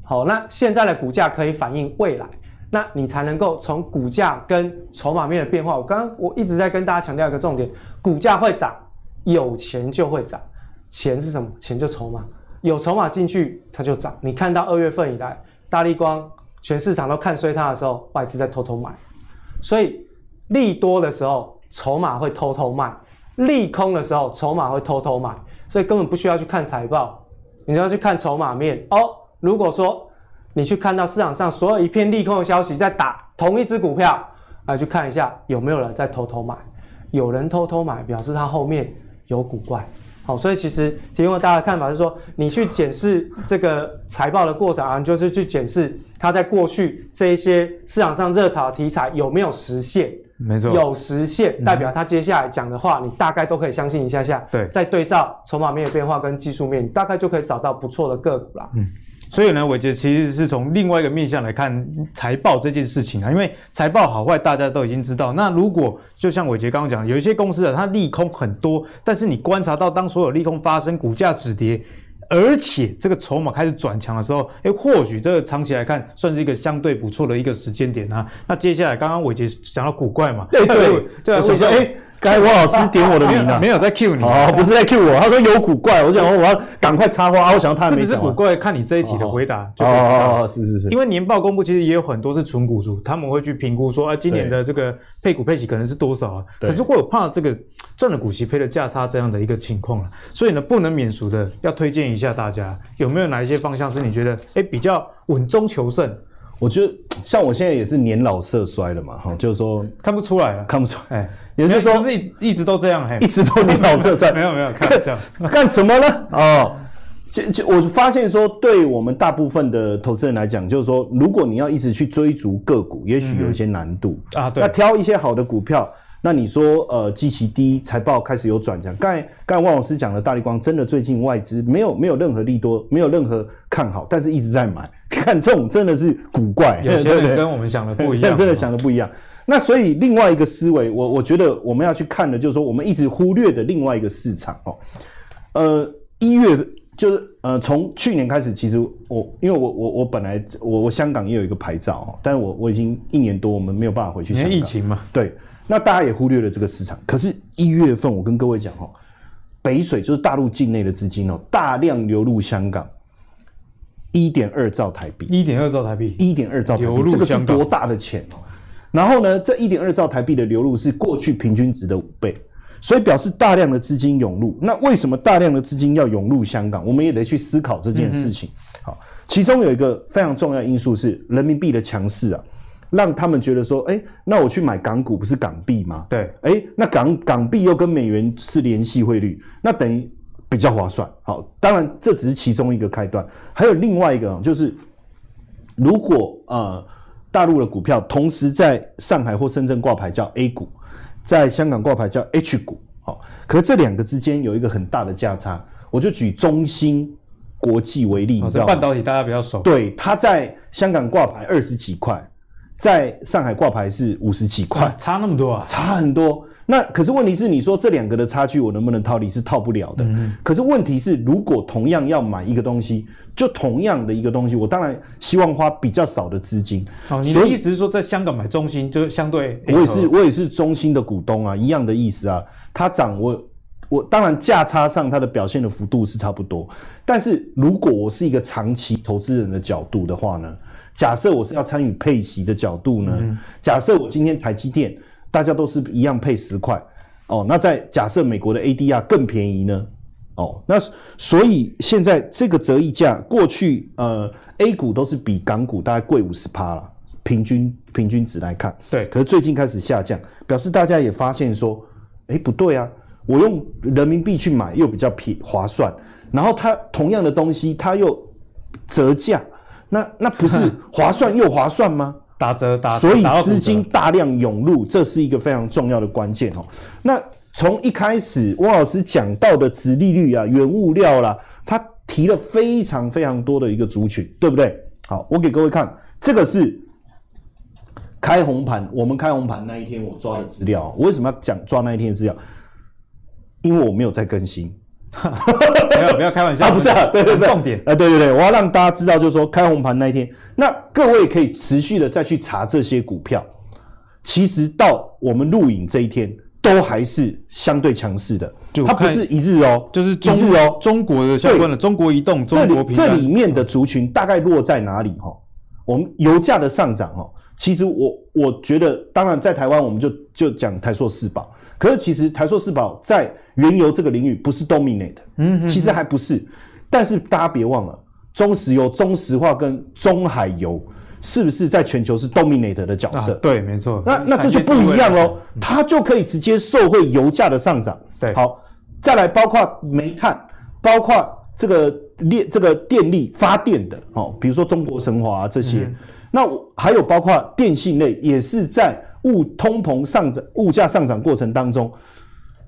好，那现在的股价可以反映未来，那你才能够从股价跟筹码面的变化。我刚刚我一直在跟大家强调一个重点，股价会涨，有钱就会涨。钱是什么？钱就筹码，有筹码进去它就涨。你看到二月份以来，大立光全市场都看衰它的时候，外资在偷偷买，所以利多的时候筹码会偷偷卖，利空的时候筹码会偷偷买，所以根本不需要去看财报，你要去看筹码面哦。如果说你去看到市场上所有一片利空的消息在打同一只股票，来去看一下有没有人在偷偷买，有人偷偷买，表示它后面有古怪。好，所以其实提供了大家的看法是说，你去检视这个财报的过程啊，就是去检视它在过去这一些市场上热炒的题材有没有实现。没错，有实现，代表他接下来讲的话，你大概都可以相信一下下。对，再对照筹码面的变化跟技术面，你大概就可以找到不错的个股啦。嗯。所以呢，伟杰其实是从另外一个面向来看财报这件事情啊，因为财报好坏大家都已经知道。那如果就像伟杰刚刚讲，有一些公司啊，它利空很多，但是你观察到当所有利空发生，股价止跌，而且这个筹码开始转强的时候，哎，或许这个长期来看算是一个相对不错的一个时间点啊。那接下来刚刚伟杰讲到古怪嘛，对对，对，我说哎。刚才王老师点我的名呢，(laughs) 没有在 cue 你哦，不是在 cue 我，他说有古怪，我想说我要赶快插话，我想他。是不是古怪？看你这一题的回答就。哦，是是是。因为年报公布其实也有很多是纯股族，他们会去评估说，啊，今年的这个配股配息可能是多少啊？可是会有怕这个赚了股息赔了价差这样的一个情况了，所以呢，不能免俗的要推荐一下大家，有没有哪一些方向是你觉得哎比较稳中求胜？我觉得像我现在也是年老色衰了嘛，哈，就是说看不出来了，看不出来，哎，也就是说是一一直都这样，嘿，一直都年老色衰，没 (laughs) 有没有，看笑，干什么呢？哦，就就我发现说，对我们大部分的投资人来讲，就是说，如果你要一直去追逐个股，也许有一些难度啊，对，那挑一些好的股票。那你说，呃，基期低，财报开始有转强。刚才刚才万老师讲的大力光，真的最近外资没有没有任何利多，没有任何看好，但是一直在买。看这种真的是古怪，有些人跟我们想的不一样，(laughs) 真的想的不一样。那所以另外一个思维，我我觉得我们要去看的，就是说我们一直忽略的另外一个市场哦。呃，一月就是呃，从去年开始，其实我因为我我我本来我我香港也有一个牌照哦，但是我我已经一年多，我们没有办法回去香港。疫情嘛，对。那大家也忽略了这个市场，可是，一月份我跟各位讲哦，北水就是大陆境内的资金哦，大量流入香港，一点二兆台币，一点二兆台币，一点二兆台币，这个是多大的钱哦？然后呢，这一点二兆台币的流入是过去平均值的五倍，所以表示大量的资金涌入。那为什么大量的资金要涌入香港？我们也得去思考这件事情。好，其中有一个非常重要因素是人民币的强势啊。让他们觉得说，哎，那我去买港股不是港币吗？对，哎，那港港币又跟美元是联系汇率，那等于比较划算。好，当然这只是其中一个开端，还有另外一个就是，如果呃大陆的股票同时在上海或深圳挂牌叫 A 股，在香港挂牌叫 H 股，好，可是这两个之间有一个很大的价差，我就举中芯国际为例，你知道半导体大家比较熟，对，它在香港挂牌二十几块。在上海挂牌是五十几块，差那么多啊？差很多。那可是问题是，你说这两个的差距，我能不能套利？是套不了的。嗯。可是问题是，如果同样要买一个东西，就同样的一个东西，我当然希望花比较少的资金。哦，你的意思是说，在香港买中芯就相对？我也是，我也是中芯的股东啊，一样的意思啊。它涨，我我当然价差上它的表现的幅度是差不多。但是如果我是一个长期投资人的角度的话呢？假设我是要参与配息的角度呢？嗯、假设我今天台积电大家都是一样配十块哦，那在假设美国的 ADR 更便宜呢？哦，那所以现在这个折溢价过去呃 A 股都是比港股大概贵五十趴了，平均平均值来看，对，可是最近开始下降，表示大家也发现说，哎，不对啊，我用人民币去买又比较便划算，然后它同样的东西它又折价，那那不是 (laughs) 划算又划算吗？打折打，所以资金大量涌入，这是一个非常重要的关键哦。那从一开始汪老师讲到的殖利率啊、原物料啦，他提了非常非常多的一个族群，对不对？好，我给各位看，这个是开红盘，我们开红盘那一天我抓的资料。我为什么要讲抓那一天的资料？因为我没有在更新。(laughs) 没有，不要开玩笑。(laughs) 啊，不是啊，对对对，重点。啊，对对对，我要让大家知道，就是说开红盘那一天，那各位可以持续的再去查这些股票。其实到我们录影这一天，都还是相对强势的。就它不是一日哦，就是中日哦，中国的相关的中国移动、中国平安。这里面的族群大概落在哪里？哈，我们油价的上涨，哦，其实我我觉得，当然在台湾我们就就讲台塑四宝。可是其实台塑四宝在原油这个领域不是 dominate，嗯哼哼，其实还不是。但是大家别忘了，中石油、中石化跟中海油是不是在全球是 dominate 的角色？啊、对，没错。那那这就不一样喽，它就可以直接受惠油价的上涨。对，好，再来包括煤炭，包括这个电这个电力发电的，哦，比如说中国神华、啊、这些。嗯、那还有包括电信类，也是在。物通膨上涨，物价上涨过程当中，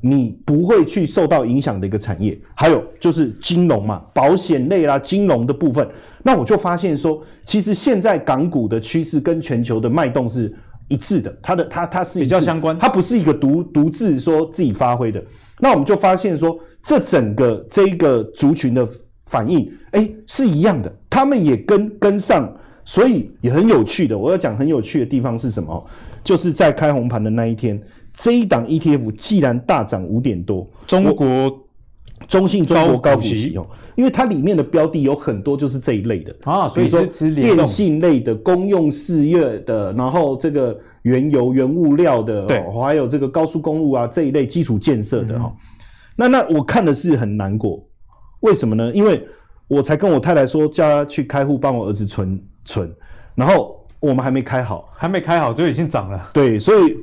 你不会去受到影响的一个产业，还有就是金融嘛，保险类啦，金融的部分，那我就发现说，其实现在港股的趋势跟全球的脉动是一致的，它的它它是比较相关，它不是一个独独自说自己发挥的。那我们就发现说，这整个这一个族群的反应，哎，是一样的，他们也跟跟上，所以也很有趣的。我要讲很有趣的地方是什么？就是在开红盘的那一天，这一档 ETF 既然大涨五点多，中国中信中国高股息哦，因为它里面的标的有很多就是这一类的啊，所以说电信类的、公用事业的，然后这个原油原物料的，对，还有这个高速公路啊这一类基础建设的哈、嗯。那那我看的是很难过，为什么呢？因为我才跟我太太说，叫她去开户帮我儿子存存，然后。我们还没开好，还没开好就已经涨了。对，所以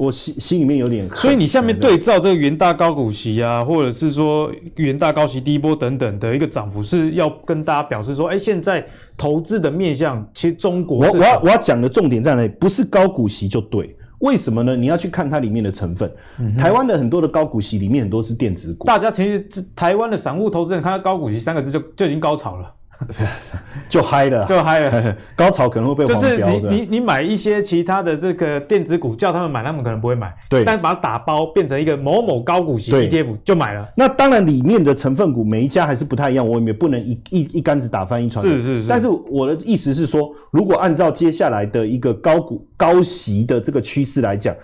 我心心里面有点。所以你下面对照这个元大高股息啊，或者是说元大高息第一波等等的一个涨幅，是要跟大家表示说，哎，现在投资的面向，其实中国我我要我要讲的重点在哪里？不是高股息就对，为什么呢？你要去看它里面的成分。嗯、台湾的很多的高股息里面很多是电子股。大家其实台湾的散户投资人看到高股息三个字就就已经高潮了。(laughs) 就嗨了，就嗨了，(laughs) 高潮可能会被。就是你你你买一些其他的这个电子股，叫他们买，他们可能不会买。对，但把它打包变成一个某某高股息 ETF 就买了。那当然里面的成分股每一家还是不太一样，我们也不能一一一竿子打翻一船。是是是。但是我的意思是说，如果按照接下来的一个高股高息的这个趋势来讲，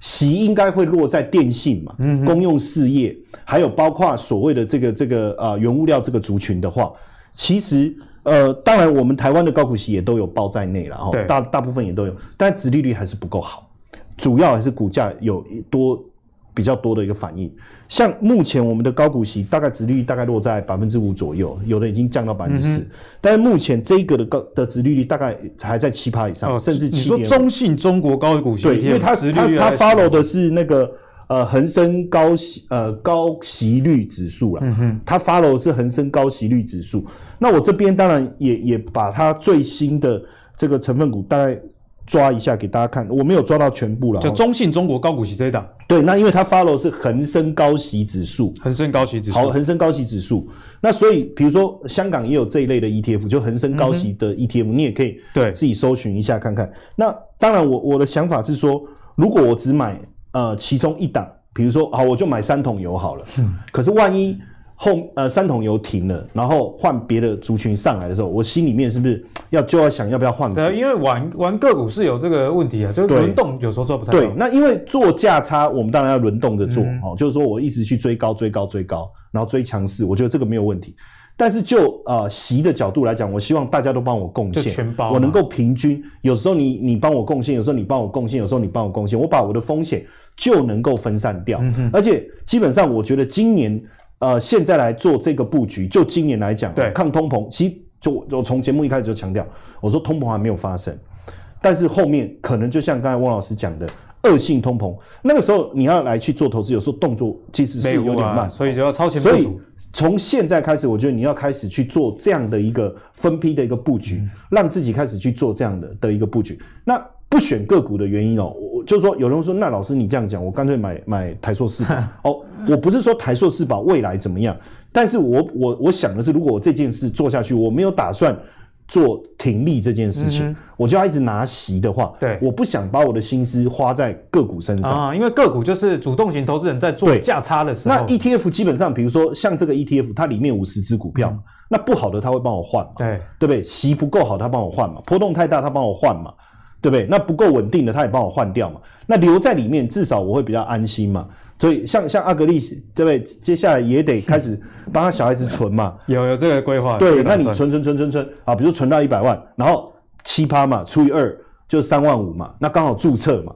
息应该会落在电信嘛，嗯，公用事业，还有包括所谓的这个这个呃原物料这个族群的话，其实。呃，当然，我们台湾的高股息也都有包在内了，哈，大大部分也都有，但殖利率还是不够好，主要还是股价有多比较多的一个反应。像目前我们的高股息大概殖利率大概落在百分之五左右，有的已经降到百分之四，但是目前这个的高的殖利率大概还在七趴以上，哦、甚至。你说中信中国高股息，对，因为它它它 follow 的是那个。呃，恒生高息呃高息率指数了，嗯哼，它 follow 是恒生高息率指数。那我这边当然也也把它最新的这个成分股大概抓一下给大家看，我没有抓到全部了。就中信中国高股息这一档，对，那因为它 follow 是恒生高息指数，恒生高息指数，好，恒生高息指数。那所以比如说香港也有这一类的 ETF，就恒生高息的 ETF，嗯，你也可以对自己搜寻一下看看。那当然我我的想法是说，如果我只买。呃，其中一档，比如说，好，我就买三桶油好了。嗯。可是万一后呃三桶油停了，然后换别的族群上来的时候，我心里面是不是要就要想要不要换？对，因为玩玩个股是有这个问题啊，就是轮动有时候做不太对。那因为做价差，我们当然要轮动着做，嗯，哦，就是说我一直去追高、追高、追高，然后追强势，我觉得这个没有问题。但是就呃习的角度来讲，我希望大家都帮我贡献，全包，我能够平均。有时候你你帮我贡献，有时候你帮我贡献，有时候你帮我贡献，我把我的风险就能够分散掉。嗯、而且基本上，我觉得今年呃现在来做这个布局，就今年来讲，对抗通膨，其实就我从节目一开始就强调，我说通膨还没有发生。但是后面可能就像刚才汪老师讲的。恶性通膨，那个时候你要来去做投资，有时候动作其实是有点慢，啊、所以就要超前部署。所以从现在开始，我觉得你要开始去做这样的一个分批的一个布局，让自己开始去做这样的的一个布局。那不选个股的原因哦，我就是说，有人说，那老师你这样讲，我干脆买买台硕四宝 (laughs) 哦。我不是说台硕四宝未来怎么样，但是我我我想的是，如果我这件事做下去，我没有打算。做停利这件事情，嗯、我就要一直拿息的话，对，我不想把我的心思花在个股身上啊，因为个股就是主动型投资人在做价差的时候。那 ETF 基本上，比如说像这个 ETF，它里面五十只股票，嗯、那不好的他会帮我换嘛，对，对不对？息不够好，他帮我换嘛，波动太大，他帮我换嘛，对不对？那不够稳定的，他也帮我换掉嘛，那留在里面，至少我会比较安心嘛。所以像像阿格力，对不对？接下来也得开始帮他小孩子存嘛。有有这个规划。对，那你存存存存存啊，比如存到一百万，然后七趴嘛，除以二就三万五嘛，那刚好注册嘛。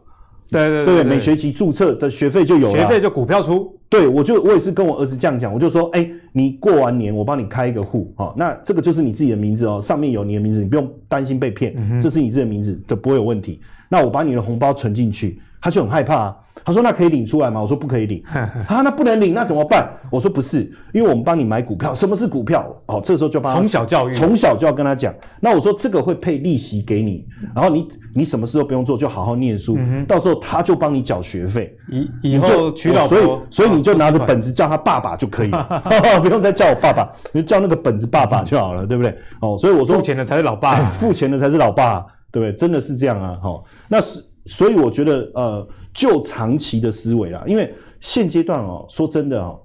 对对对，对，对，每学期注册的学费就有了。学费就股票出。对，我就我也是跟我儿子这样讲，我就说，哎、欸，你过完年我帮你开一个户，好，那这个就是你自己的名字哦，上面有你的名字，你不用担心被骗，这是你自己的名字，都不会有问题。那我把你的红包存进去，他就很害怕啊。他说：“那可以领出来吗？”我说：“不可以领。(laughs) ”啊，那不能领，那怎么办？我说：“不是，因为我们帮你买股票。什么是股票？哦，这时候就帮他从小教育，从小就要跟他讲。那我说这个会配利息给你，然后你你什么事都不用做，就好好念书。嗯、到时候他就帮你缴学费。以以后娶老婆，所以所以你就拿着本子叫他爸爸就可以了，(laughs) 不用再叫我爸爸，你就叫那个本子爸爸就好了，对不对？哦，所以我说付钱的才是老爸，哎、付钱的才是老爸，对不对？真的是这样啊！哈，那是。所以我觉得，呃，就长期的思维啦，因为现阶段哦，说真的哦，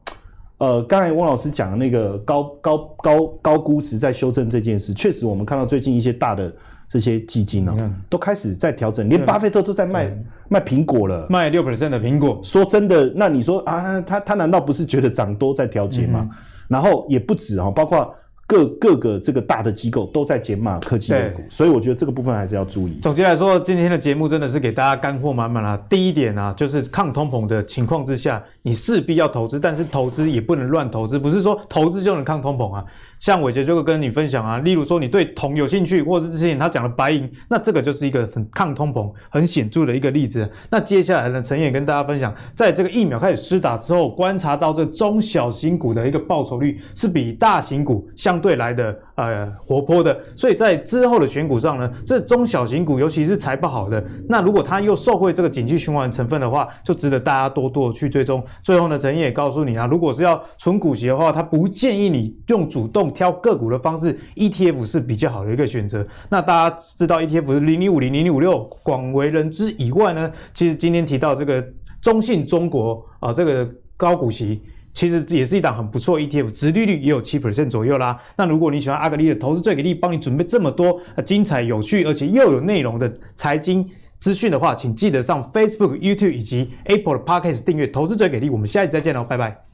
呃，刚才汪老师讲的那个高高高高估值在修正这件事，确实我们看到最近一些大的这些基金哦，看都开始在调整，连巴菲特都在卖卖苹果了，卖六 percent 的苹果。说真的，那你说啊，他他难道不是觉得涨多在调节吗？嗯、然后也不止哦，包括。各各个这个大的机构都在减码科技类股，所以我觉得这个部分还是要注意。总结来说，今天的节目真的是给大家干货满满啊。第一点啊，就是抗通膨的情况之下，你势必要投资，但是投资也不能乱投资，不是说投资就能抗通膨啊。像伟杰就会跟你分享啊，例如说你对铜有兴趣，或者是之前他讲的白银，那这个就是一个很抗通膨很显著的一个例子。那接下来呢，陈也跟大家分享，在这个疫苗开始施打之后，观察到这中小型股的一个报酬率是比大型股相对来的呃活泼的，所以在之后的选股上呢，这中小型股尤其是财报好的，那如果它又受惠这个景气循环成分的话，就值得大家多多去追踪。最后呢，陈也告诉你啊，如果是要存股息的话，他不建议你用主动。挑个股的方式，ETF 是比较好的一个选择。那大家知道 ETF 是零零五零、零零五六广为人知以外呢，其实今天提到这个中信中国啊，这个高股息，其实也是一档很不错 ETF，殖利率也有七 percent 左右啦。那如果你喜欢阿格力的投资最给力，帮你准备这么多精彩、有趣而且又有内容的财经资讯的话，请记得上 Facebook、YouTube 以及 Apple 的 Podcast 订阅投资最给力。我们下一集再见喽，拜拜。